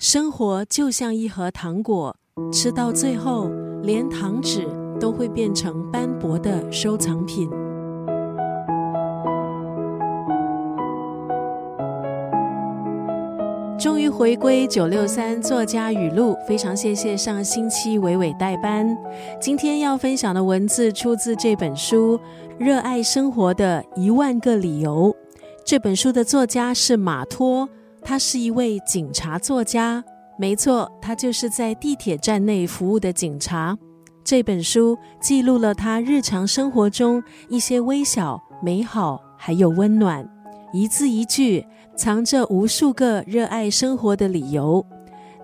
生活就像一盒糖果，吃到最后，连糖纸都会变成斑驳的收藏品。终于回归九六三作家语录，非常谢谢上星期伟伟代班。今天要分享的文字出自这本书《热爱生活的一万个理由》。这本书的作家是马托，他是一位警察作家。没错，他就是在地铁站内服务的警察。这本书记录了他日常生活中一些微小、美好，还有温暖，一字一句。藏着无数个热爱生活的理由，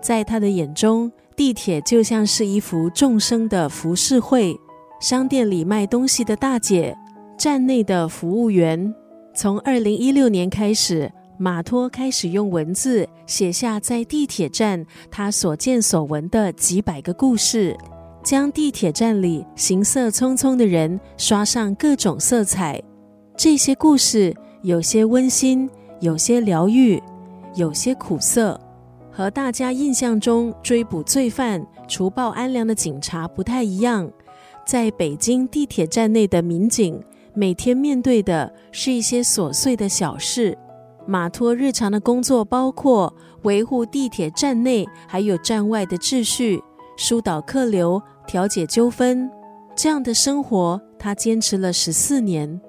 在他的眼中，地铁就像是一幅众生的浮世绘。商店里卖东西的大姐，站内的服务员。从二零一六年开始，马托开始用文字写下在地铁站他所见所闻的几百个故事，将地铁站里行色匆匆的人刷上各种色彩。这些故事有些温馨。有些疗愈，有些苦涩，和大家印象中追捕罪犯、除暴安良的警察不太一样。在北京地铁站内的民警，每天面对的是一些琐碎的小事。马托日常的工作包括维护地铁站内还有站外的秩序，疏导客流，调解纠纷。这样的生活，他坚持了十四年。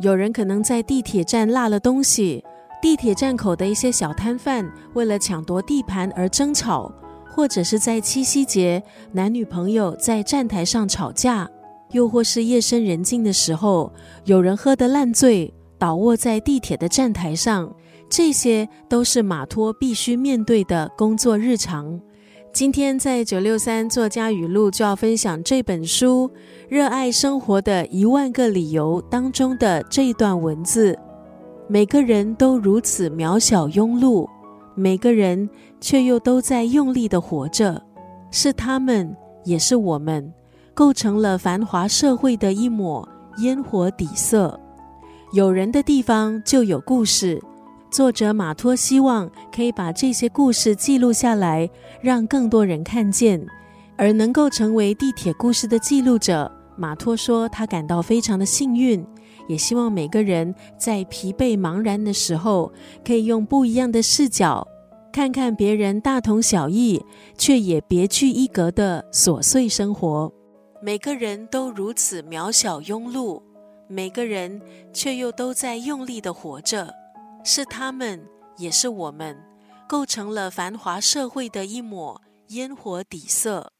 有人可能在地铁站落了东西。地铁站口的一些小摊贩为了抢夺地盘而争吵，或者是在七夕节男女朋友在站台上吵架，又或是夜深人静的时候有人喝得烂醉倒卧在地铁的站台上，这些都是马托必须面对的工作日常。今天在九六三作家语录就要分享这本书《热爱生活的一万个理由》当中的这一段文字。每个人都如此渺小庸碌，每个人却又都在用力的活着。是他们，也是我们，构成了繁华社会的一抹烟火底色。有人的地方就有故事。作者马托希望可以把这些故事记录下来，让更多人看见。而能够成为地铁故事的记录者，马托说他感到非常的幸运。也希望每个人在疲惫茫然的时候，可以用不一样的视角，看看别人大同小异却也别具一格的琐碎生活。每个人都如此渺小庸碌，每个人却又都在用力的活着。是他们，也是我们，构成了繁华社会的一抹烟火底色。